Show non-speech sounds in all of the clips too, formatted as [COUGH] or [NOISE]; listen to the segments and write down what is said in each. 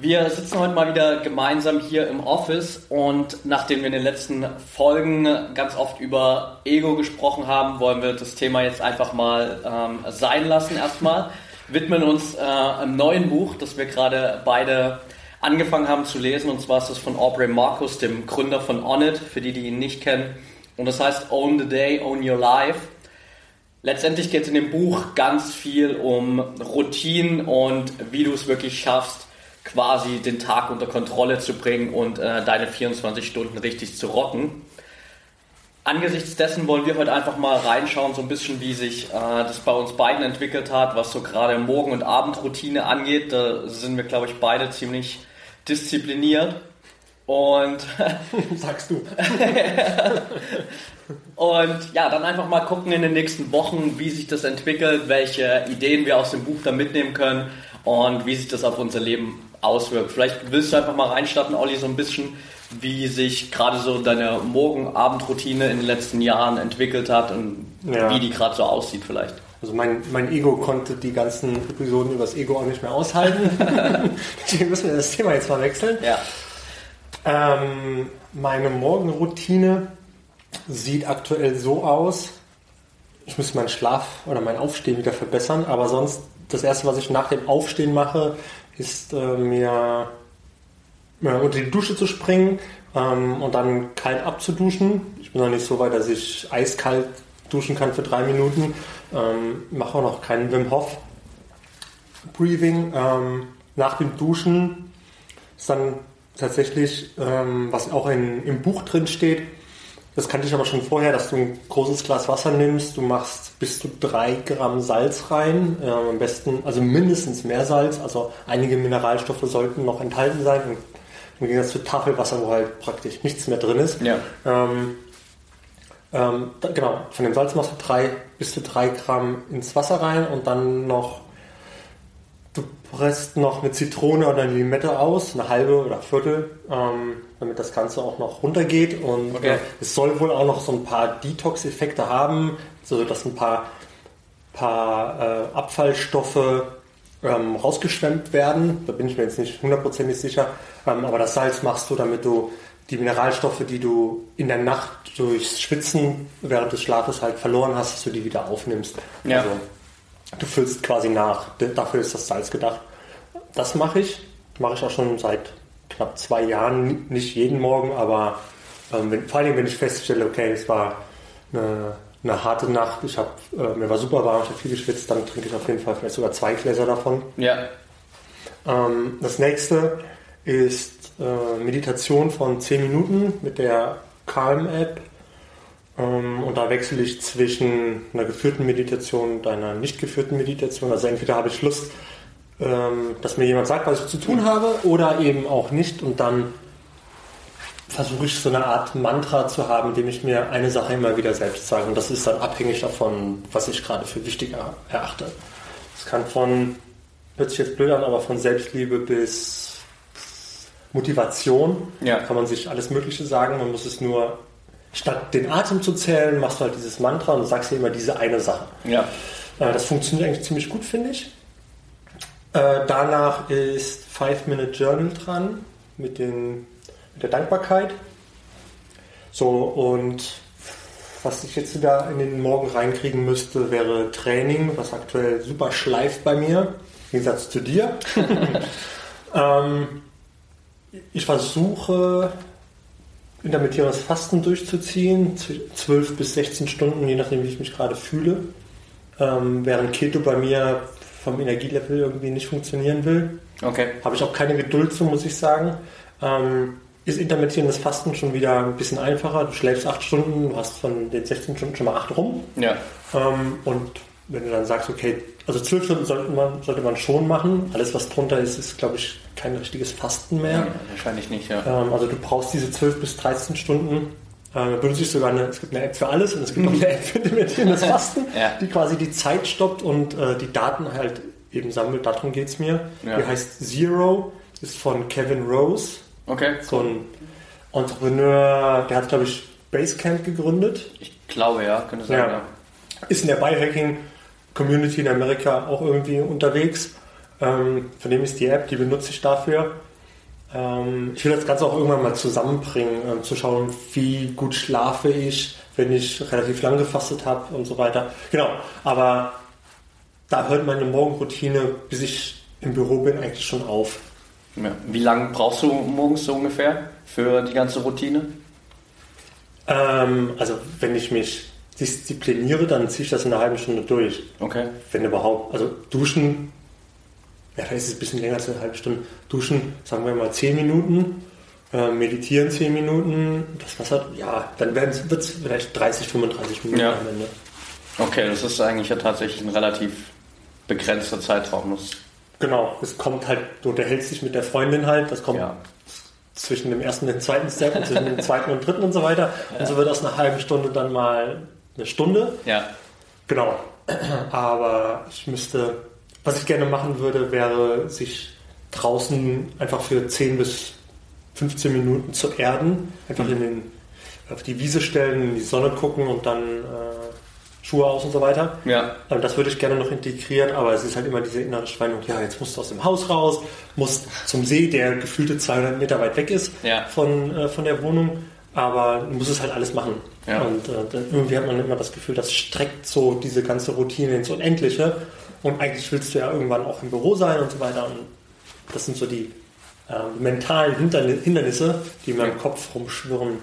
Wir sitzen heute mal wieder gemeinsam hier im Office und nachdem wir in den letzten Folgen ganz oft über Ego gesprochen haben, wollen wir das Thema jetzt einfach mal ähm, sein lassen erstmal. [LAUGHS] Widmen uns äh, einem neuen Buch, das wir gerade beide angefangen haben zu lesen und zwar ist es von Aubrey Marcus, dem Gründer von Onnit, für die, die ihn nicht kennen. Und das heißt Own the Day, Own Your Life. Letztendlich geht es in dem Buch ganz viel um Routinen und wie du es wirklich schaffst, quasi den Tag unter Kontrolle zu bringen und äh, deine 24 Stunden richtig zu rocken. Angesichts dessen wollen wir heute einfach mal reinschauen, so ein bisschen wie sich äh, das bei uns beiden entwickelt hat, was so gerade Morgen- und Abendroutine angeht. Da sind wir, glaube ich, beide ziemlich diszipliniert. Und [LAUGHS] sagst du. [LAUGHS] und ja, dann einfach mal gucken in den nächsten Wochen, wie sich das entwickelt, welche Ideen wir aus dem Buch da mitnehmen können und wie sich das auf unser Leben auswirkt. Vielleicht willst du einfach mal reinstarten, Olli, so ein bisschen, wie sich gerade so deine Morgen-Abend-Routine in den letzten Jahren entwickelt hat und ja. wie die gerade so aussieht vielleicht. Also mein, mein Ego konnte die ganzen Episoden über das Ego auch nicht mehr aushalten. [LAUGHS] Deswegen müssen wir das Thema jetzt mal wechseln. Ja. Ähm, meine Morgenroutine sieht aktuell so aus, ich muss meinen Schlaf oder mein Aufstehen wieder verbessern, aber sonst das erste, was ich nach dem Aufstehen mache, ist äh, mir äh, unter die Dusche zu springen ähm, und dann kalt abzuduschen. Ich bin noch nicht so weit, dass ich eiskalt duschen kann für drei Minuten. Ähm, mache auch noch keinen Wim Hof Breathing. Ähm, nach dem Duschen ist dann tatsächlich, ähm, was auch in, im Buch drin steht, das kannte ich aber schon vorher, dass du ein großes Glas Wasser nimmst, du machst bis zu drei Gramm Salz rein, äh, am besten, also mindestens mehr Salz, also einige Mineralstoffe sollten noch enthalten sein. Und im Gegensatz zu Tafelwasser, wo halt praktisch nichts mehr drin ist. Ja. Ähm, ähm, da, genau, von dem Salz machst du drei bis zu drei Gramm ins Wasser rein und dann noch presst noch eine Zitrone oder eine Limette aus, eine halbe oder Viertel, ähm, damit das Ganze auch noch runtergeht. Und okay. äh, es soll wohl auch noch so ein paar Detox-Effekte haben, so dass ein paar, paar äh, Abfallstoffe ähm, rausgeschwemmt werden. Da bin ich mir jetzt nicht hundertprozentig sicher. Ähm, aber das Salz machst du, damit du die Mineralstoffe, die du in der Nacht durchs Schwitzen während des Schlafes halt verloren hast, dass du die wieder aufnimmst. Ja. Also, Du füllst quasi nach. Dafür ist das Salz gedacht. Das mache ich. Mache ich auch schon seit knapp zwei Jahren. Nicht jeden Morgen, aber ähm, wenn, vor allem, wenn ich feststelle, okay, es war eine, eine harte Nacht, ich hab, äh, mir war super warm, ich habe viel geschwitzt, dann trinke ich auf jeden Fall vielleicht sogar zwei Gläser davon. Ja. Ähm, das nächste ist äh, Meditation von 10 Minuten mit der Calm-App. Ähm, und da wechsle ich zwischen einer geführten Meditation und einer nicht geführten Meditation. Also entweder habe ich Lust, ähm, dass mir jemand sagt, was ich zu tun habe, oder eben auch nicht. Und dann versuche ich so eine Art Mantra zu haben, indem ich mir eine Sache immer wieder selbst sage. Und das ist dann abhängig davon, was ich gerade für wichtig erachte. Es kann von, hört sich jetzt blöd an, aber von Selbstliebe bis Motivation ja. kann man sich alles Mögliche sagen. Man muss es nur statt den Atem zu zählen, machst du halt dieses Mantra und sagst dir immer diese eine Sache. Ja. Äh, das funktioniert eigentlich ziemlich gut, finde ich. Äh, danach ist Five Minute Journal dran mit, den, mit der Dankbarkeit. So, und was ich jetzt wieder in den Morgen reinkriegen müsste, wäre Training, was aktuell super schleift bei mir, im Gegensatz zu dir. [LAUGHS] ähm, ich versuche intermittierendes Fasten durchzuziehen, 12 bis 16 Stunden, je nachdem, wie ich mich gerade fühle. Ähm, während Keto bei mir vom Energielevel irgendwie nicht funktionieren will. Okay. Habe ich auch keine Geduld zu, muss ich sagen. Ähm, ist intermittierendes Fasten schon wieder ein bisschen einfacher. Du schläfst 8 Stunden, du hast von den 16 Stunden schon mal 8 rum. Ja. Ähm, und wenn du dann sagst, okay, also zwölf Stunden sollte man, sollte man schon machen. Alles, was drunter ist, ist, glaube ich, kein richtiges Fasten mehr. Ja, wahrscheinlich nicht, ja. Ähm, also du brauchst diese 12 bis 13 Stunden. Ähm, benutze ich sogar eine, es gibt eine App für alles und es gibt auch eine [LAUGHS] App für intermittierendes Fasten, Ja. die quasi die Zeit stoppt und äh, die Daten halt eben sammelt. Darum geht es mir. Ja. Die heißt Zero, ist von Kevin Rose, Okay, so ein Entrepreneur, der hat, glaube ich, Basecamp gegründet. Ich glaube, ja, könnte sein, Ja. ja. ist in der Biohacking-Community in Amerika auch irgendwie unterwegs. Ähm, von dem ist die App, die benutze ich dafür. Ähm, ich will das Ganze auch irgendwann mal zusammenbringen, ähm, zu schauen, wie gut schlafe ich, wenn ich relativ lang gefastet habe und so weiter. Genau, aber da hört meine Morgenroutine, bis ich im Büro bin, eigentlich schon auf. Ja. Wie lange brauchst du morgens so ungefähr für die ganze Routine? Ähm, also wenn ich mich diszipliniere, dann ziehe ich das in einer halben Stunde durch. Okay. wenn überhaupt, also duschen, ja, da ist es ein bisschen länger als eine halbe Stunde. Duschen, sagen wir mal 10 Minuten, äh, meditieren 10 Minuten, das Wasser, ja, dann wird es vielleicht 30, 35 Minuten Ja. am Ende. Okay, das ist eigentlich ja tatsächlich ein relativ begrenzter Zeitraum. Das, Genau, es kommt halt, du unterhältst dich mit der Freundin halt, das kommt ja. zwischen dem ersten und dem zweiten Step und zwischen dem zweiten und dritten und so weiter. [LAUGHS] Und so wird aus einer halben Stunde dann mal eine Stunde. ja. Genau. [CLEARS THROAT] Aber ich müsste, was ich gerne machen würde, wäre sich draußen einfach für 10 bis 15 Minuten zu erden. Einfach in den, auf die Wiese stellen, in die Sonne gucken und dann äh, Schuhe aus und so weiter. Ja. Ähm, Das würde ich gerne noch integrieren, aber es ist halt immer diese innere Schweinung, ja, jetzt musst du aus dem Haus raus, musst zum See, der gefühlte 200 Meter weit weg ist Ja. von, äh, von der Wohnung, aber du musst es halt alles machen. Ja. Und äh, irgendwie hat man immer das Gefühl, das streckt so diese ganze Routine ins Unendliche und eigentlich willst du ja irgendwann auch im Büro sein und so weiter und das sind so die äh, mentalen Hindern- Hindernisse, die in meinem Ja. Kopf rumschwirren.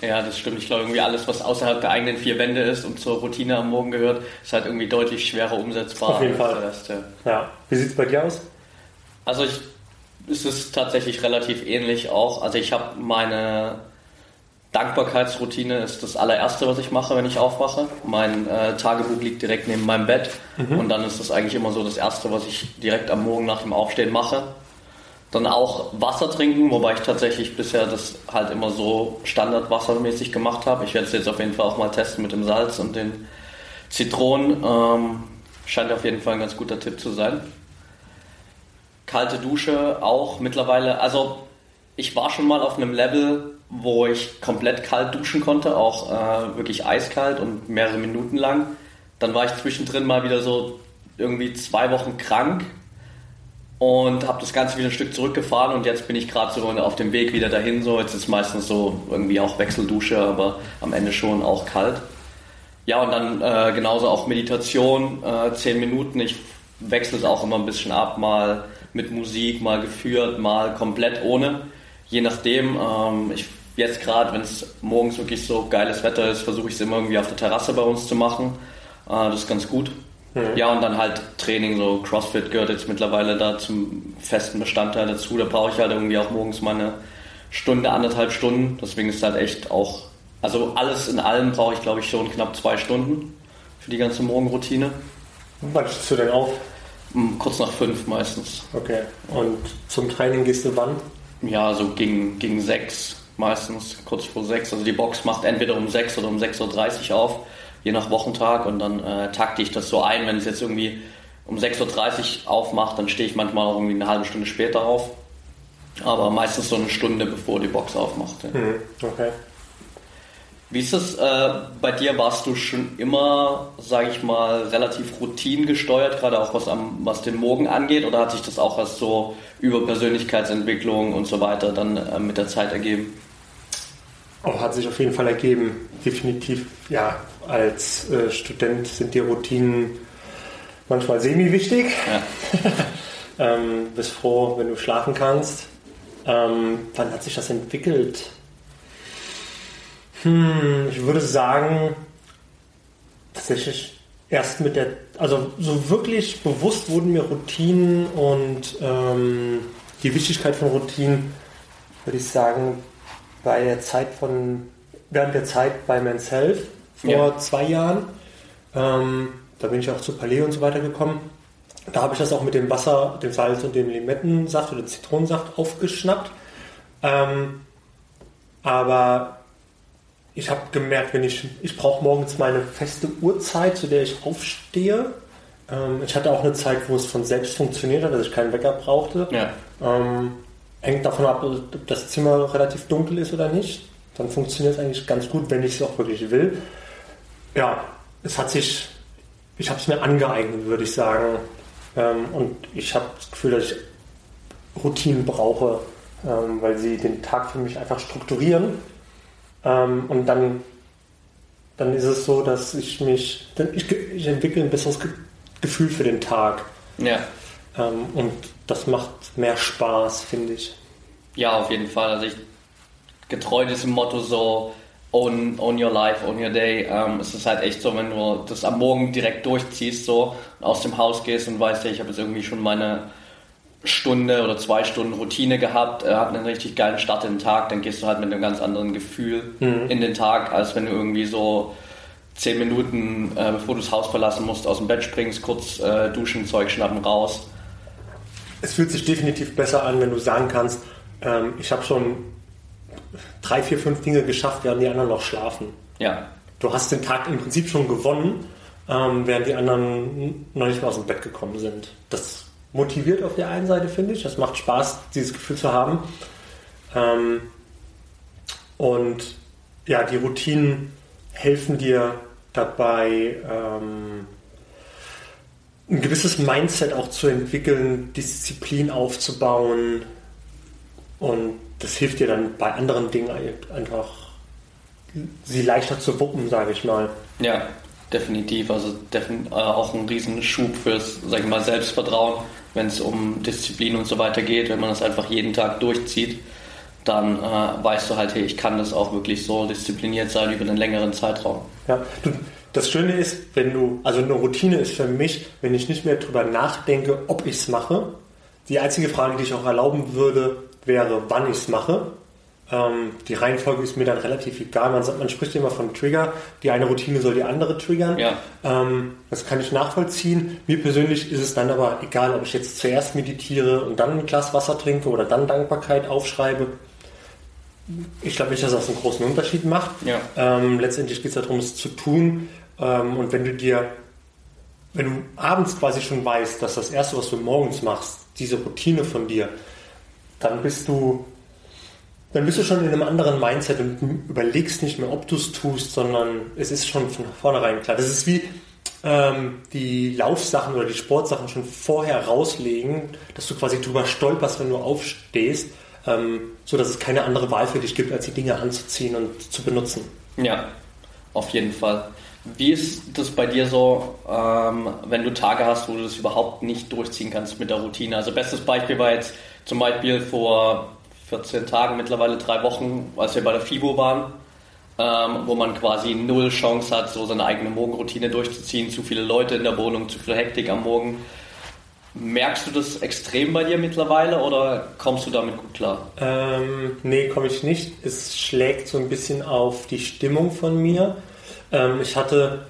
Ja, das stimmt. Ich glaube, irgendwie alles, was außerhalb der eigenen vier Wände ist und zur Routine am Morgen gehört, ist halt irgendwie deutlich schwerer umsetzbar Auf jeden Fall. Rest. Ja. Ja. Wie sieht es bei dir aus? Also ich, es ist tatsächlich relativ ähnlich auch. Also ich habe meine Dankbarkeitsroutine ist das allererste, was ich mache, wenn ich aufwache. Mein äh, Tagebuch liegt direkt neben meinem Bett und dann ist das eigentlich immer so das erste, was ich direkt am Morgen nach dem Aufstehen mache. Dann auch Wasser trinken, wobei ich tatsächlich bisher das halt immer so standardwassermäßig gemacht habe. Ich werde es jetzt auf jeden Fall auch mal testen mit dem Salz und den Zitronen. Ähm, scheint auf jeden Fall ein ganz guter Tipp zu sein. Kalte Dusche auch mittlerweile. Also ich war schon mal auf einem Level, wo ich komplett kalt duschen konnte, auch äh, wirklich eiskalt und mehrere Minuten lang. Dann war ich zwischendrin mal wieder so irgendwie zwei Wochen krank und habe das Ganze wieder ein Stück zurückgefahren und jetzt bin ich gerade so auf dem Weg wieder dahin. So jetzt ist meistens so irgendwie auch Wechseldusche, aber am Ende schon auch kalt. Ja und dann äh, genauso auch Meditation, äh, zehn Minuten. Ich wechsle es auch immer ein bisschen ab, mal mit Musik, mal geführt, mal komplett ohne. Je nachdem. Ähm, ich jetzt gerade, wenn es morgens wirklich so geiles Wetter ist, versuche ich es immer irgendwie auf der Terrasse bei uns zu machen. Äh, das ist ganz gut. Ja, und dann halt Training, so CrossFit gehört jetzt mittlerweile da zum festen Bestandteil dazu. Da brauche ich halt irgendwie auch morgens meine Stunde, anderthalb Stunden. Deswegen ist halt echt auch, also alles in allem brauche ich glaube ich schon knapp zwei Stunden für die ganze Morgenroutine. Wann stehst du denn auf? Hm, Kurz nach fünf meistens. Okay. Und zum Training gehst du wann? Ja, so gegen, gegen sechs meistens, kurz vor sechs. Also die Box macht entweder um sechs oder um 6.30 Uhr auf, je nach Wochentag. Und dann äh, takte ich das so ein. Wenn es jetzt irgendwie um 6.30 Uhr aufmacht, dann stehe ich manchmal auch irgendwie eine halbe Stunde später auf. Aber meistens so eine Stunde, bevor die Box aufmacht. Ja. Mhm. Okay. Wie ist es äh, bei dir? Warst du schon immer, sage ich mal, relativ routinengesteuert, gerade auch was, am, was den Morgen angeht? Oder hat sich das auch erst so über Persönlichkeitsentwicklung und so weiter dann äh, mit der Zeit ergeben? Oh, hat sich auf jeden Fall ergeben. Definitiv, ja, als äh, Student sind die Routinen manchmal semi-wichtig. Ja. [LAUGHS] ähm, bist froh, wenn du schlafen kannst. Ähm, wann hat sich das entwickelt? Hm, ich würde sagen, tatsächlich erst mit der, also so wirklich bewusst wurden mir Routinen und ähm, die Wichtigkeit von Routinen, würde ich sagen, bei der Zeit von, während der Zeit bei Men's Health vor Ja. zwei Jahren. Ähm, da bin ich auch zu Palais und so weiter gekommen. da habe ich das auch mit dem Wasser, dem Salz und dem Limettensaft oder Zitronensaft aufgeschnappt. Ähm, aber ich habe gemerkt, wenn ich, ich brauche morgens meine feste Uhrzeit, zu der ich aufstehe. Ähm, ich hatte auch eine Zeit, wo es von selbst funktioniert hat, dass ich keinen Wecker brauchte. Ja. Ähm, hängt davon ab, ob das Zimmer relativ dunkel ist oder nicht. Dann funktioniert es eigentlich ganz gut, wenn ich es auch wirklich will. Ja, es hat sich, ich habe es mir angeeignet, würde ich sagen. Ähm, und ich habe das Gefühl, dass ich Routinen brauche, ähm, weil sie den Tag für mich einfach strukturieren. Ähm, und dann, dann ist es so, dass ich mich, ich, ich entwickle ein besseres Gefühl für den Tag. Ja. Ähm, und das macht mehr Spaß, finde ich. Ja, auf jeden Fall. Also ich getreu diesem Motto so own, own your life, own your day. Ähm, es ist halt echt so, wenn du das am Morgen direkt durchziehst so und aus dem Haus gehst und weißt, ja, ich habe jetzt irgendwie schon meine Stunde oder zwei Stunden Routine gehabt, äh, hat einen richtig geilen Start in den Tag, dann gehst du halt mit einem ganz anderen Gefühl mhm. in den Tag, als wenn du irgendwie so zehn Minuten, äh, bevor du das Haus verlassen musst, aus dem Bett springst, kurz äh, duschen, Zeug schnappen, raus. Es fühlt sich definitiv besser an, wenn du sagen kannst, ähm, ich habe schon drei, vier, fünf Dinge geschafft, während die anderen noch schlafen. Ja. Du hast den Tag im Prinzip schon gewonnen, ähm, während die anderen noch nicht mal aus dem Bett gekommen sind. Das motiviert auf der einen Seite, finde ich. Das macht Spaß, dieses Gefühl zu haben. Ähm, und ja, die Routinen helfen dir dabei, ähm, ein gewisses Mindset auch zu entwickeln, Disziplin aufzubauen. Und das hilft dir dann bei anderen Dingen einfach, sie leichter zu wuppen, sage ich mal. Ja, definitiv. Also defin äh, auch ein Riesenschub fürs, sag ich mal, Selbstvertrauen, wenn es um Disziplin und so weiter geht. Wenn man das einfach jeden Tag durchzieht, dann äh, weißt du halt, hey, ich kann das auch wirklich so diszipliniert sein über einen längeren Zeitraum. Ja, du, das Schöne ist, wenn du, also eine Routine ist für mich, wenn ich nicht mehr darüber nachdenke, ob ich es mache. Die einzige Frage, die ich auch erlauben würde, wäre, wann ich es mache. Ähm, die Reihenfolge ist mir dann relativ egal. Man, sagt, man spricht immer von Trigger. Die eine Routine soll die andere triggern. Ja. Ähm, das kann ich nachvollziehen. Mir persönlich ist es dann aber egal, ob ich jetzt zuerst meditiere und dann ein Glas Wasser trinke oder dann Dankbarkeit aufschreibe. Ich glaube nicht, dass das einen großen Unterschied macht. Ja. Ähm, letztendlich geht es darum, es zu tun. Ähm, und wenn du dir, wenn du abends quasi schon weißt, dass das Erste, was du morgens machst, diese Routine von dir, dann bist du dann bist du schon in einem anderen Mindset und überlegst nicht mehr, ob du es tust, sondern es ist schon von vornherein klar. Das ist wie ähm, die Laufsachen oder die Sportsachen schon vorher rauslegen, dass du quasi drüber stolperst, wenn du aufstehst, ähm, so dass es keine andere Wahl für dich gibt, als die Dinge anzuziehen und zu benutzen. Ja, auf jeden Fall. Wie ist das bei dir so, ähm, wenn du Tage hast, wo du das überhaupt nicht durchziehen kannst mit der Routine? Also bestes Beispiel war jetzt zum Beispiel vor 14 Tagen, mittlerweile drei Wochen, als wir bei der FIBO waren, ähm, wo man quasi null Chance hat, so seine eigene Morgenroutine durchzuziehen, zu viele Leute in der Wohnung, zu viel Hektik am Morgen. Merkst du das extrem bei dir mittlerweile oder kommst du damit gut klar? Ähm, nee, komme ich nicht. Es schlägt so ein bisschen auf die Stimmung von mir. Ähm, ich hatte,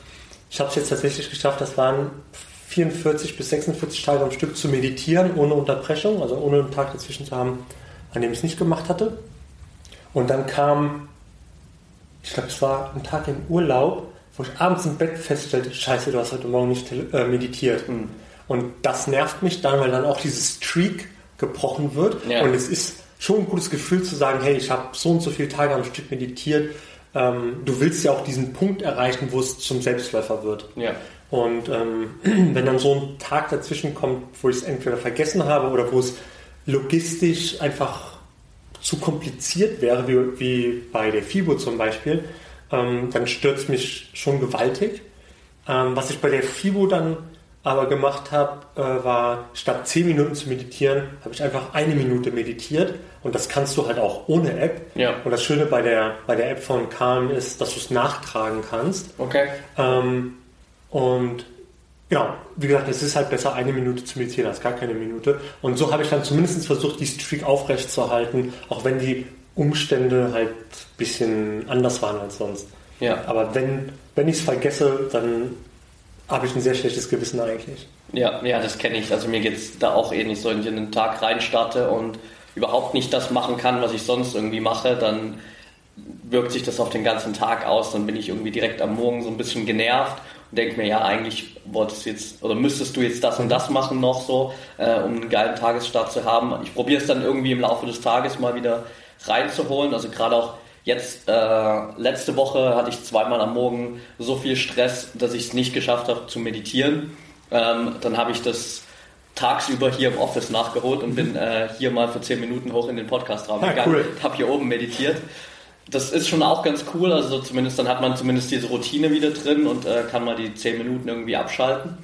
ich habe es jetzt tatsächlich geschafft, das waren 44 bis 46 Tage am Stück zu meditieren, ohne Unterbrechung, also ohne einen Tag dazwischen zu haben, an dem ich es nicht gemacht hatte. Und dann kam, ich glaube, es war ein Tag im Urlaub, wo ich abends im Bett feststellte, scheiße, du hast heute Morgen nicht äh, meditiert. Mhm. Und das nervt mich dann, weil dann auch dieses Streak gebrochen wird. Ja. Und es ist schon ein gutes Gefühl zu sagen, hey, ich habe so und so viele Tage am Stück meditiert. Ähm, du willst ja auch diesen Punkt erreichen, wo es zum Selbstläufer wird. Ja. Und ähm, [CLEARS THROAT] wenn dann so ein Tag dazwischen kommt, wo ich es entweder vergessen habe oder wo es logistisch einfach zu kompliziert wäre, wie, wie bei der FIBO zum Beispiel, ähm, dann stört es mich schon gewaltig. Ähm, was ich bei der FIBO dann aber gemacht habe, äh, war statt 10 Minuten zu meditieren, habe ich einfach eine Minute meditiert und das kannst du halt auch ohne App. Ja. Und das Schöne bei der, bei der App von Calm ist, dass du es nachtragen kannst. Okay. Ähm, und ja, wie gesagt, es ist halt besser, eine Minute zu meditieren als gar keine Minute. Und so habe ich dann zumindest versucht, die Streak aufrechtzuerhalten, auch wenn die Umstände halt ein bisschen anders waren als sonst. Ja. Aber wenn, wenn ich es vergesse, dann habe ich ein sehr schlechtes Gewissen eigentlich. Ja, ja, das kenne ich. Also mir geht es da auch ähnlich, so wenn ich in den Tag reinstarte und überhaupt nicht das machen kann, was ich sonst irgendwie mache, dann wirkt sich das auf den ganzen Tag aus. Dann bin ich irgendwie direkt am Morgen so ein bisschen genervt und denke mir, ja, eigentlich wolltest du jetzt oder müsstest du jetzt das und das machen noch so, äh, um einen geilen Tagesstart zu haben. Ich probiere es dann irgendwie im Laufe des Tages mal wieder reinzuholen. Also gerade auch jetzt, äh, letzte Woche hatte ich zweimal am Morgen so viel Stress, dass ich es nicht geschafft habe zu meditieren. Ähm, dann habe ich das tagsüber hier im Office nachgeholt und bin äh, hier mal für 10 Minuten hoch in den Podcastraum Ja, gegangen. cool. Habe hier oben meditiert. Das ist schon auch ganz cool, also zumindest dann hat man zumindest diese Routine wieder drin und äh, kann mal die 10 Minuten irgendwie abschalten.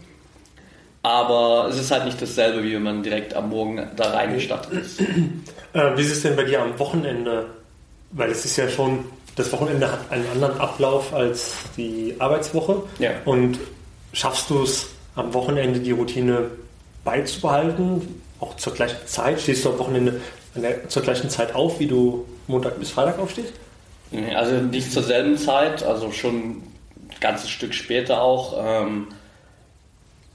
Aber es ist halt nicht dasselbe, wie wenn man direkt am Morgen da reingestattet ist. Äh, wie ist es denn bei dir am Wochenende? Weil es ist ja schon, das Wochenende hat einen anderen Ablauf als die Arbeitswoche. Ja. Und schaffst du es am Wochenende die Routine beizubehalten? Auch zur gleichen Zeit? Stehst du am Wochenende der, zur gleichen Zeit auf, wie du Montag bis Freitag aufstehst? Nee, Also nicht zur selben Zeit, also schon ein ganzes Stück später auch. Ähm,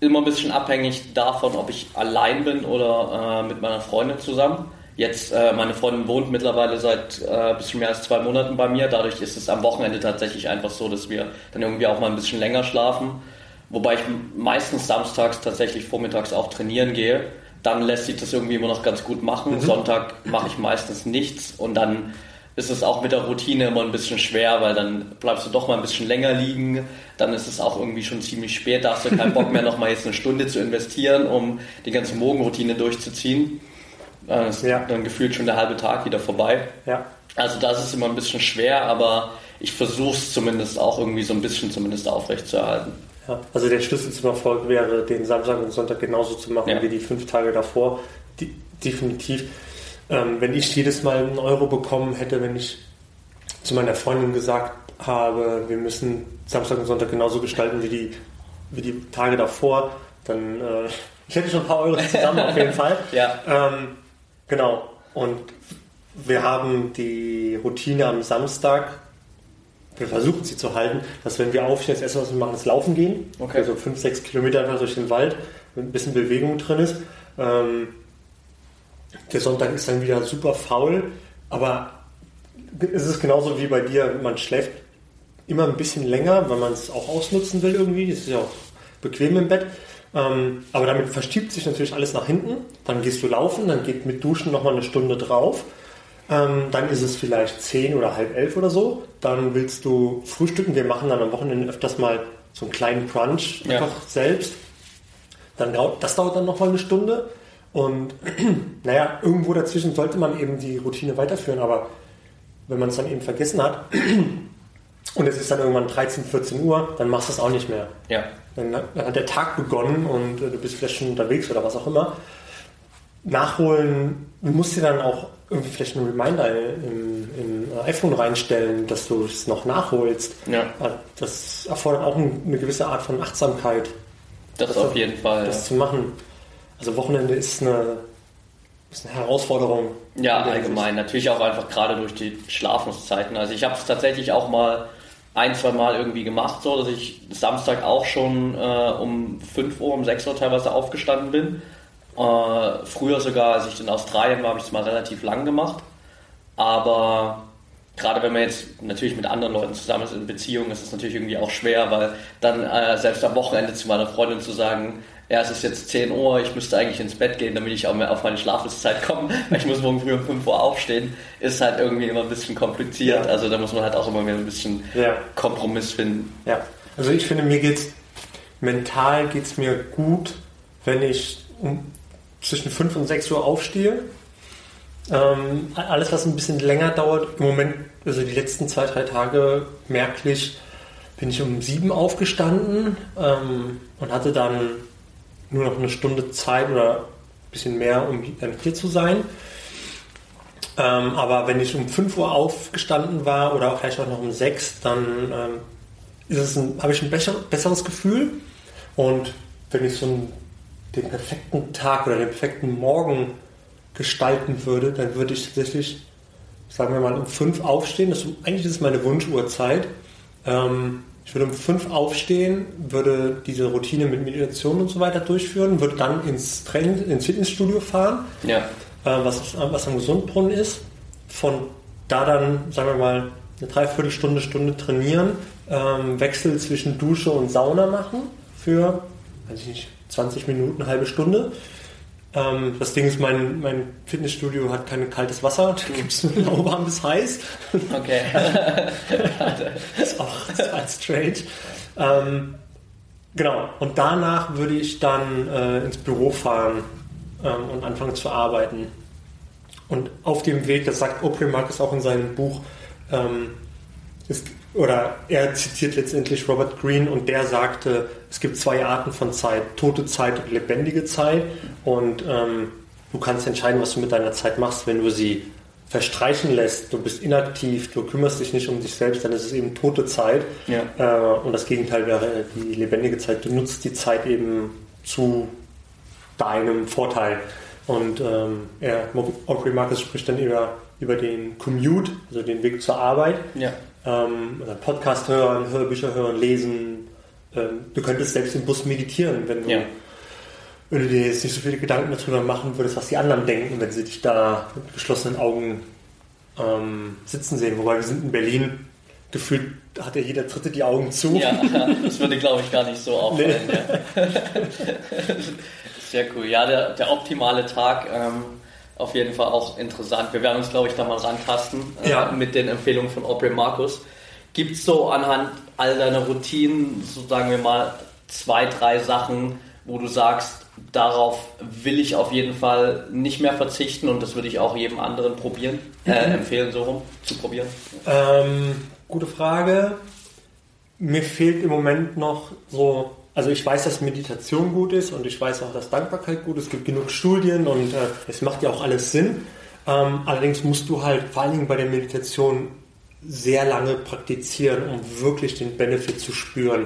immer ein bisschen abhängig davon, ob ich allein bin oder äh, mit meiner Freundin zusammen. Jetzt, äh, meine Freundin wohnt mittlerweile seit äh, ein bisschen mehr als zwei Monaten bei mir. Dadurch ist es am Wochenende tatsächlich einfach so, dass wir dann irgendwie auch mal ein bisschen länger schlafen. Wobei ich meistens samstags tatsächlich vormittags auch trainieren gehe. Dann lässt sich das irgendwie immer noch ganz gut machen. Sonntag mache ich meistens nichts und dann ist es auch mit der Routine immer ein bisschen schwer, weil dann bleibst du doch mal ein bisschen länger liegen. Dann ist es auch irgendwie schon ziemlich spät. Da hast du keinen Bock mehr, noch mal jetzt eine Stunde zu investieren, um die ganze Morgenroutine durchzuziehen. Dann ist Ja. dann gefühlt schon der halbe Tag wieder vorbei. Ja. Also das ist immer ein bisschen schwer, aber ich versuche es zumindest auch irgendwie so ein bisschen zumindest aufrechtzuerhalten. ja. Also der Schlüssel zum Erfolg wäre, den Samstag und Sonntag genauso zu machen Ja. wie die fünf Tage davor. Die, definitiv. Ähm, wenn ich jedes Mal einen Euro bekommen hätte, wenn ich zu meiner Freundin gesagt habe, wir müssen Samstag und Sonntag genauso gestalten wie die, wie die Tage davor, dann äh, [LAUGHS] ich hätte schon ein paar Euro zusammen auf jeden [LAUGHS] Fall. Ja. Ähm, genau. Und wir haben die Routine am Samstag, wir versuchen sie zu halten, dass wenn wir aufstehen, das erste, was wir machen, ist laufen gehen. Okay. Also fünf, sechs Kilometer einfach durch den Wald, wenn ein bisschen Bewegung drin ist. Ähm, der Sonntag ist dann wieder super faul, aber es ist genauso wie bei dir, man schläft immer ein bisschen länger, weil man es auch ausnutzen will irgendwie. Es ist ja auch bequem im Bett. Ähm, aber damit verschiebt sich natürlich alles nach hinten. Dann gehst du laufen, dann geht mit Duschen nochmal eine Stunde drauf. Ähm, dann ist es vielleicht 10 oder halb elf oder so. Dann willst du frühstücken. Wir machen dann am Wochenende öfters mal so einen kleinen Brunch Ja. einfach selbst. Dann dauert, das dauert dann nochmal eine Stunde. Und [CLEARS THROAT] naja, irgendwo dazwischen sollte man eben die Routine weiterführen. Aber wenn man es dann eben vergessen hat [CLEARS THROAT] und es ist dann irgendwann 13, 14 Uhr, dann machst du es auch nicht mehr. Ja. Dann, hat- dann hat der Tag begonnen und äh, du bist vielleicht schon unterwegs oder was auch immer. Nachholen, du musst dir dann auch irgendwie vielleicht einen Reminder im, im iPhone reinstellen, dass du es noch nachholst. Ja. Das erfordert auch ein- eine gewisse Art von Achtsamkeit, Das auf jeden Fall. das zu machen. Also Wochenende ist eine, ist eine Herausforderung. Ja, allgemein. Natürlich auch einfach gerade durch die Schlafenszeiten. Also ich habe es tatsächlich auch mal ein, zwei Mal irgendwie gemacht, so dass ich Samstag auch schon äh, um 5 Uhr, um 6 Uhr teilweise aufgestanden bin. Äh, früher sogar, als ich in Australien war, habe ich es mal relativ lang gemacht. Aber gerade wenn man jetzt natürlich mit anderen Leuten zusammen ist in Beziehung, ist es natürlich irgendwie auch schwer, weil dann äh, selbst am Wochenende zu meiner Freundin zu sagen, ja, es ist jetzt 10 Uhr, ich müsste eigentlich ins Bett gehen, damit ich auch mehr auf meine Schlafenszeit komme, [LAUGHS] weil ich muss morgen früh um 5 Uhr aufstehen, ist halt irgendwie immer ein bisschen kompliziert. Ja. Also da muss man halt auch immer wieder ein bisschen Ja. Kompromiss finden. Ja, also ich finde, mir geht's mental geht's mir gut, wenn ich um, zwischen 5 und 6 Uhr aufstehe. Ähm, alles, was ein bisschen länger dauert, im Moment, also die letzten zwei, drei Tage merklich, bin ich um 7 aufgestanden ähm, und hatte dann nur noch eine Stunde Zeit oder ein bisschen mehr, um hier zu sein. Ähm, aber wenn ich um 5 Uhr aufgestanden war oder vielleicht auch noch um 6, dann ähm, habe ich ein besser, besseres Gefühl. Und wenn ich so einen, den perfekten Tag oder den perfekten Morgen gestalten würde, dann würde ich tatsächlich, sagen wir mal, um 5 aufstehen. Das, eigentlich ist es meine Wunschuhrzeit. Ähm, Ich würde um fünf aufstehen, würde diese Routine mit Meditation und so weiter durchführen, würde dann ins Training, ins Fitnessstudio fahren, Ja. äh, was, was am Gesundbrunnen ist. Von da dann, sagen wir mal, eine Dreiviertelstunde, Stunde trainieren, ähm, Wechsel zwischen Dusche und Sauna machen für, weiß ich nicht, 20 Minuten, eine halbe Stunde. Ähm, das Ding ist, mein, mein Fitnessstudio hat kein kaltes Wasser, da gibt es nur lauwarm bis heiß. Okay. [LAUGHS] Das ist auch total strange. Ähm, genau, und danach würde ich dann äh, ins Büro fahren ähm, und anfangen zu arbeiten. Und auf dem Weg, das sagt Oprah Marcus auch in seinem Buch, ähm, ist, oder er zitiert letztendlich Robert Greene und der sagte, es gibt zwei Arten von Zeit, tote Zeit und lebendige Zeit. Und ähm, du kannst entscheiden, was du mit deiner Zeit machst, wenn du sie verstreichen lässt, du bist inaktiv, du kümmerst dich nicht um dich selbst, dann ist es eben tote Zeit. Ja. Äh, und das Gegenteil wäre die lebendige Zeit. Du nutzt die Zeit eben zu deinem Vorteil. Und ähm, er, Aubrey Marcus spricht dann über, über den Commute, also den Weg zur Arbeit. Ja. Ähm, Podcast hören, Hörbücher hören, lesen. Ähm, du könntest selbst im Bus meditieren, wenn du, Ja. wenn du dir jetzt nicht so viele Gedanken darüber machen würdest, was die anderen denken, wenn sie dich da mit geschlossenen Augen ähm, sitzen sehen. Wobei wir sind in Berlin, gefühlt hat ja jeder Dritte die Augen zu. Ja, das würde, glaube ich, gar nicht so auffallen. Ja. Sehr cool. Ja, der, der optimale Tag, ähm, auf jeden Fall auch interessant. Wir werden uns, glaube ich, da mal rantasten äh, Ja. mit den Empfehlungen von Aubrey Marcus. Gibt es so anhand all deiner Routinen, so sagen wir mal, zwei, drei Sachen, wo du sagst, darauf will ich auf jeden Fall nicht mehr verzichten und das würde ich auch jedem anderen probieren, äh, empfehlen, so rum zu probieren? Ähm, gute Frage. Mir fehlt im Moment noch so, also ich weiß, dass Meditation gut ist und ich weiß auch, dass Dankbarkeit gut ist. Es gibt genug Studien und äh, es macht ja auch alles Sinn. Ähm, allerdings musst du halt vor allen Dingen bei der Meditation sehr lange praktizieren, um wirklich den Benefit zu spüren.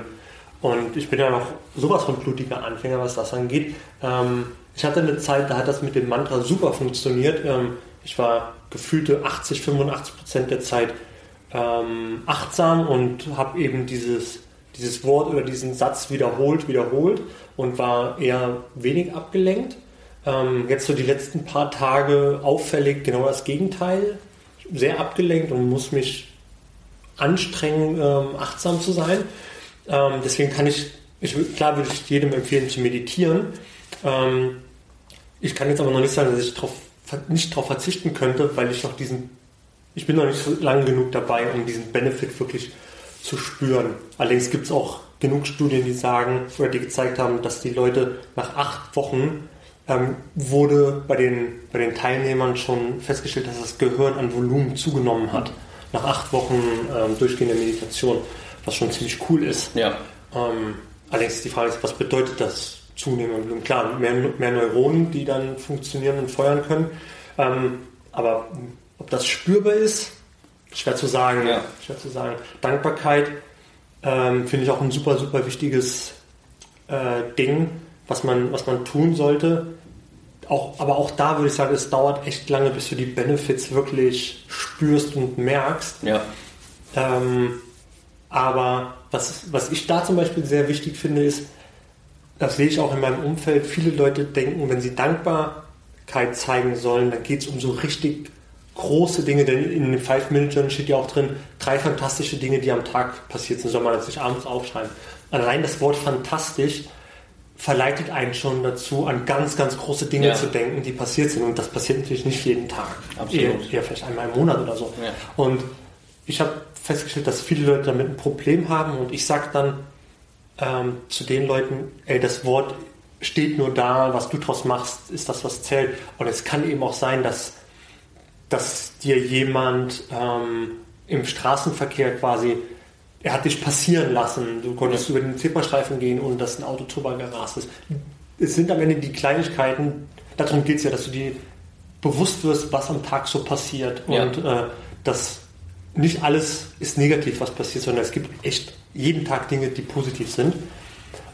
Und ich bin ja noch sowas von blutiger Anfänger, was das angeht. Ähm, ich hatte eine Zeit, da hat das mit dem Mantra super funktioniert. Ähm, ich war gefühlte 80, 85 Prozent der Zeit ähm, achtsam und habe eben dieses, dieses Wort oder diesen Satz wiederholt, wiederholt und war eher wenig abgelenkt. Ähm, jetzt so die letzten paar Tage auffällig genau das Gegenteil. Sehr abgelenkt und muss mich anstrengen, ähm, achtsam zu sein. Ähm, deswegen kann ich, ich, klar würde ich jedem empfehlen zu meditieren. Ähm, ich kann jetzt aber noch nicht sagen, dass ich drauf, nicht darauf verzichten könnte, weil ich noch diesen, ich bin noch nicht so lange genug dabei, um diesen Benefit wirklich zu spüren. Allerdings gibt es auch genug Studien, die sagen oder die gezeigt haben, dass die Leute nach acht Wochen ähm, wurde bei den, bei den Teilnehmern schon festgestellt, dass das Gehirn an Volumen zugenommen hat. Nach acht Wochen ähm, durchgehender Meditation, was schon ziemlich cool ist. Ja. Ähm, allerdings ist die Frage, ist, was bedeutet das zunehmend an Volumen? Klar, mehr, mehr Neuronen, die dann funktionieren und feuern können. Ähm, aber ob das spürbar ist, schwer zu sagen. Ja. Schwer zu sagen. Dankbarkeit ähm, finde ich auch ein super, super wichtiges äh, Ding, was man, was man tun sollte. Auch, aber auch da würde ich sagen, es dauert echt lange, bis du die Benefits wirklich spürst und merkst. Ja. Ähm, aber was, was ich da zum Beispiel sehr wichtig finde, ist, das sehe ich auch in meinem Umfeld, viele Leute denken, wenn sie Dankbarkeit zeigen sollen, dann geht es um so richtig große Dinge, denn in den Five Minute Journal steht ja auch drin, drei fantastische Dinge, die am Tag passiert sind, soll man sich abends aufschreiben. Allein das Wort fantastisch verleitet einen schon dazu, an ganz, ganz große Dinge Ja. zu denken, die passiert sind. Und das passiert natürlich nicht jeden Tag. Absolut. Eher, eher vielleicht einmal im Monat oder so. Ja. Und ich habe festgestellt, dass viele Leute damit ein Problem haben und ich sage dann ähm, zu den Leuten, ey, das Wort steht nur da, was du draus machst, ist das, was zählt. Und es kann eben auch sein, dass, dass dir jemand ähm, im Straßenverkehr quasi, er hat dich passieren lassen, du konntest über den Zebrastreifen gehen und dass ein Auto drüber gerast ist. Es sind am Ende die Kleinigkeiten, darum geht es ja, dass du dir bewusst wirst, was am Tag so passiert Ja. und äh, dass nicht alles ist negativ, was passiert, sondern es gibt echt jeden Tag Dinge, die positiv sind.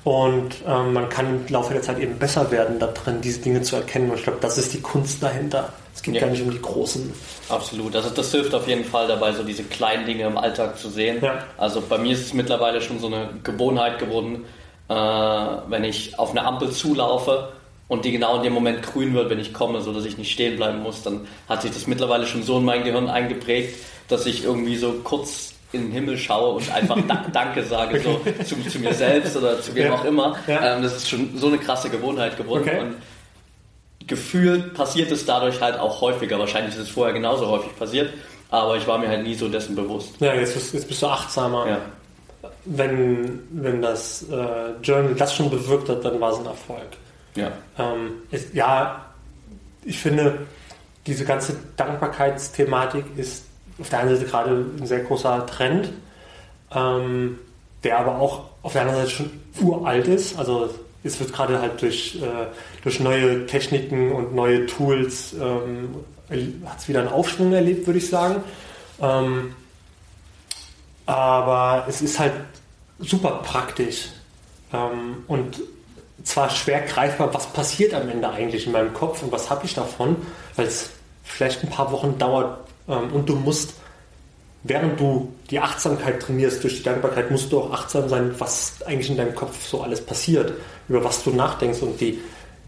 Und ähm, man kann im Laufe der Zeit eben besser werden, da drin diese Dinge zu erkennen. Und ich glaube, das ist die Kunst dahinter. Es geht ja. gar nicht um die großen. Absolut. Also das hilft auf jeden Fall dabei, so diese kleinen Dinge im Alltag zu sehen. Ja. Also bei mir ist es mittlerweile schon so eine Gewohnheit geworden, äh, wenn ich auf eine Ampel zulaufe und die genau in dem Moment grün wird, wenn ich komme, so dass ich nicht stehen bleiben muss, dann hat sich das mittlerweile schon so in mein Gehirn eingeprägt, dass ich irgendwie so kurz in den Himmel schaue und einfach [LAUGHS] Danke sage, so zu, zu, mir selbst oder zu wem ja. auch immer. Ja. Ähm, das ist schon so eine krasse Gewohnheit geworden. Okay. Und gefühlt passiert es dadurch halt auch häufiger. Wahrscheinlich ist es vorher genauso häufig passiert, aber ich war mir halt nie so dessen bewusst. Ja, jetzt bist, jetzt bist du achtsamer. Ja. Wenn, wenn das äh, Journal das schon bewirkt hat, dann war es ein Erfolg. Ja. Ähm, ist, ja, ich finde, diese ganze Dankbarkeitsthematik ist auf der einen Seite gerade ein sehr großer Trend, ähm, der aber auch auf der anderen Seite schon uralt ist. Also es wird gerade halt durch, äh, durch neue Techniken und neue Tools ähm, hat es wieder einen Aufschwung erlebt, würde ich sagen. Ähm, aber es ist halt super praktisch ähm, und zwar schwer greifbar, was passiert am Ende eigentlich in meinem Kopf und was habe ich davon, weil es vielleicht ein paar Wochen dauert und du musst während du die Achtsamkeit trainierst durch die Dankbarkeit, musst du auch achtsam sein, was eigentlich in deinem Kopf so alles passiert, über was du nachdenkst. Und die,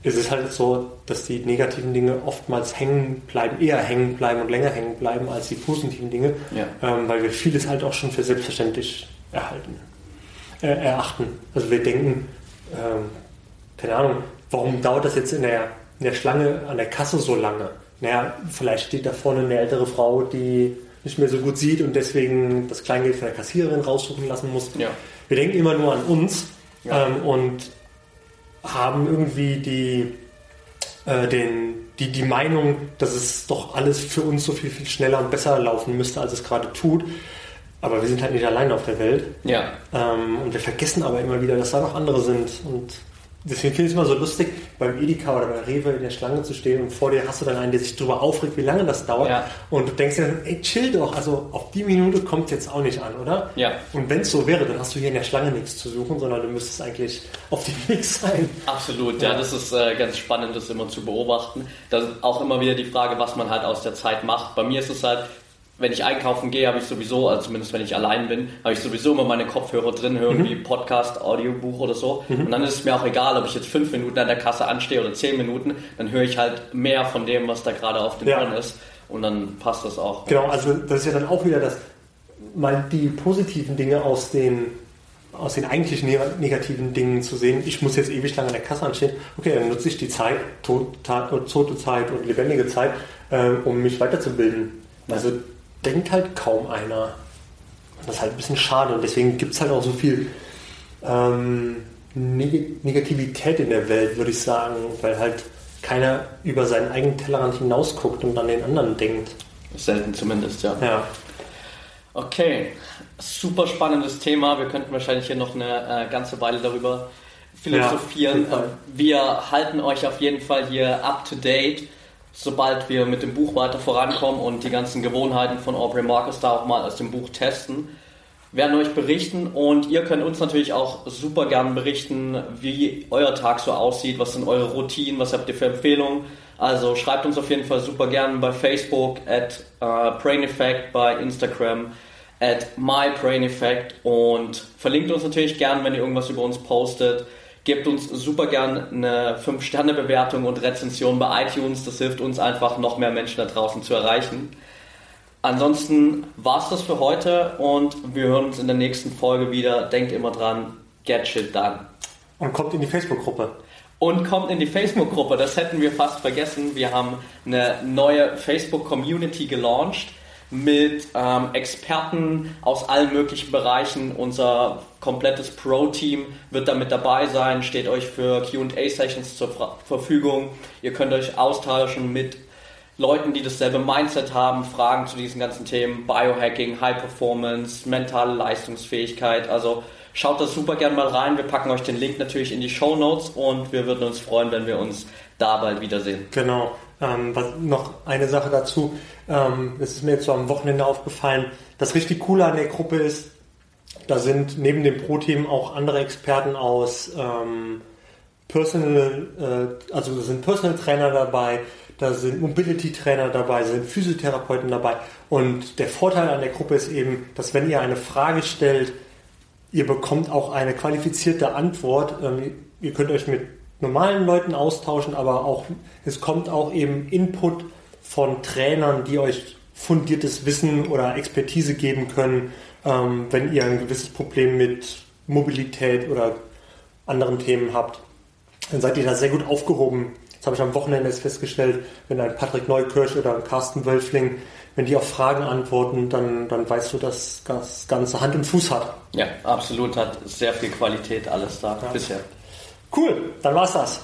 es ist halt so, dass die negativen Dinge oftmals hängen bleiben, eher hängen bleiben und länger hängen bleiben als die positiven Dinge, ja. ähm, weil wir vieles halt auch schon für selbstverständlich erhalten, äh, erachten. Also wir denken, ähm, keine Ahnung, warum dauert das jetzt in der, in der Schlange an der Kasse so lange? Naja, vielleicht steht da vorne eine ältere Frau, die nicht mehr so gut sieht und deswegen das Kleingeld von der Kassiererin raussuchen lassen muss. Ja. Wir denken immer nur an uns ja. ähm, und haben irgendwie die, äh, den, die, die Meinung, dass es doch alles für uns so viel, viel schneller und besser laufen müsste, als es gerade tut. Aber wir sind halt nicht allein auf der Welt. Ja. Ähm, und wir vergessen aber immer wieder, dass da noch andere sind. Und Deswegen finde ich es immer so lustig, beim Edeka oder bei Rewe in der Schlange zu stehen und vor dir hast du dann einen, der sich darüber aufregt, wie lange das dauert. Ja. Und du denkst dir dann, ey, chill doch, also auf die Minute kommt es jetzt auch nicht an, oder? Ja. Und wenn es so wäre, dann hast du hier in der Schlange nichts zu suchen, sondern du müsstest eigentlich auf dem Weg sein. Absolut, ja, ja das ist äh, ganz spannend, das immer zu beobachten. Das ist auch immer wieder die Frage, was man halt aus der Zeit macht. Bei mir ist es halt, wenn ich einkaufen gehe, habe ich sowieso, also zumindest wenn ich allein bin, habe ich sowieso immer meine Kopfhörer drin, hören mhm. wie Podcast, Audiobuch oder so. Mhm. Und dann ist es mir auch egal, ob ich jetzt fünf Minuten an der Kasse anstehe oder zehn Minuten, dann höre ich halt mehr von dem, was da gerade auf dem ja. Ohren ist. Und dann passt das auch. Genau, also das ist ja dann auch wieder das, mal die positiven Dinge aus den aus den eigentlich negativen Dingen zu sehen, ich muss jetzt ewig lang an der Kasse anstehen, okay, dann nutze ich die Zeit, tote Zeit und lebendige Zeit, äh, um mich weiterzubilden. Also denkt halt kaum einer. Und das ist halt ein bisschen schade und deswegen gibt es halt auch so viel ähm, Neg Negativität in der Welt, würde ich sagen, weil halt keiner über seinen eigenen Tellerrand hinausguckt und an den anderen denkt. Selten zumindest, ja. Ja. Okay, super spannendes Thema. Wir könnten wahrscheinlich hier noch eine äh, ganze Weile darüber philosophieren. Ja, wir halten euch auf jeden Fall hier up to date sobald wir mit dem Buch weiter vorankommen und die ganzen Gewohnheiten von Aubrey Marcus da auch mal aus dem Buch testen, werden euch berichten und ihr könnt uns natürlich auch super gern berichten, wie euer Tag so aussieht, was sind eure Routinen, was habt ihr für Empfehlungen. Also schreibt uns auf jeden Fall super gern bei Facebook, at uh, Brain Effect, bei Instagram, at MyBrainEffect und verlinkt uns natürlich gern, wenn ihr irgendwas über uns postet. Gebt uns super gern eine 5-Sterne-Bewertung und Rezension bei iTunes. Das hilft uns einfach, noch mehr Menschen da draußen zu erreichen. Ansonsten war es das für heute und wir hören uns in der nächsten Folge wieder. Denkt immer dran, get shit done. Und kommt in die Facebook-Gruppe. Und kommt in die Facebook-Gruppe. Das hätten wir fast vergessen. Wir haben eine neue Facebook-Community gelauncht mit ähm, Experten aus allen möglichen Bereichen. Unser komplettes Pro-Team wird da mit dabei sein, steht euch für QA-Sessions zur Fra Verfügung. Ihr könnt euch austauschen mit Leuten, die dasselbe Mindset haben, Fragen zu diesen ganzen Themen, Biohacking, High Performance, mentale Leistungsfähigkeit. Also schaut das super gerne mal rein. Wir packen euch den Link natürlich in die Show Notes und wir würden uns freuen, wenn wir uns da bald wiedersehen. Genau. Ähm, was, noch eine Sache dazu, ähm, ist mir jetzt so am Wochenende aufgefallen, das richtig Coole an der Gruppe ist, Da sind neben dem Pro-Team auch andere Experten aus ähm, Personal, äh, also da sind Personal Trainer dabei, da sind Mobility Trainer dabei, sind Physiotherapeuten dabei. Und der Vorteil an der Gruppe ist eben, dass wenn ihr eine Frage stellt, ihr bekommt auch eine qualifizierte Antwort. Ähm, ihr könnt euch mit normalen Leuten austauschen, aber auch es kommt auch eben Input von Trainern, die euch fundiertes Wissen oder Expertise geben können, ähm, wenn ihr ein gewisses Problem mit Mobilität oder anderen Themen habt. Dann seid ihr da sehr gut aufgehoben. Das habe ich am Wochenende jetzt festgestellt, wenn ein Patrick Neukirch oder ein Carsten Wölfling, wenn die auf Fragen antworten, dann, dann weißt du, dass das Ganze Hand und Fuß hat. Ja, absolut, hat sehr viel Qualität alles da ja. bisher. Cool, dann war's das.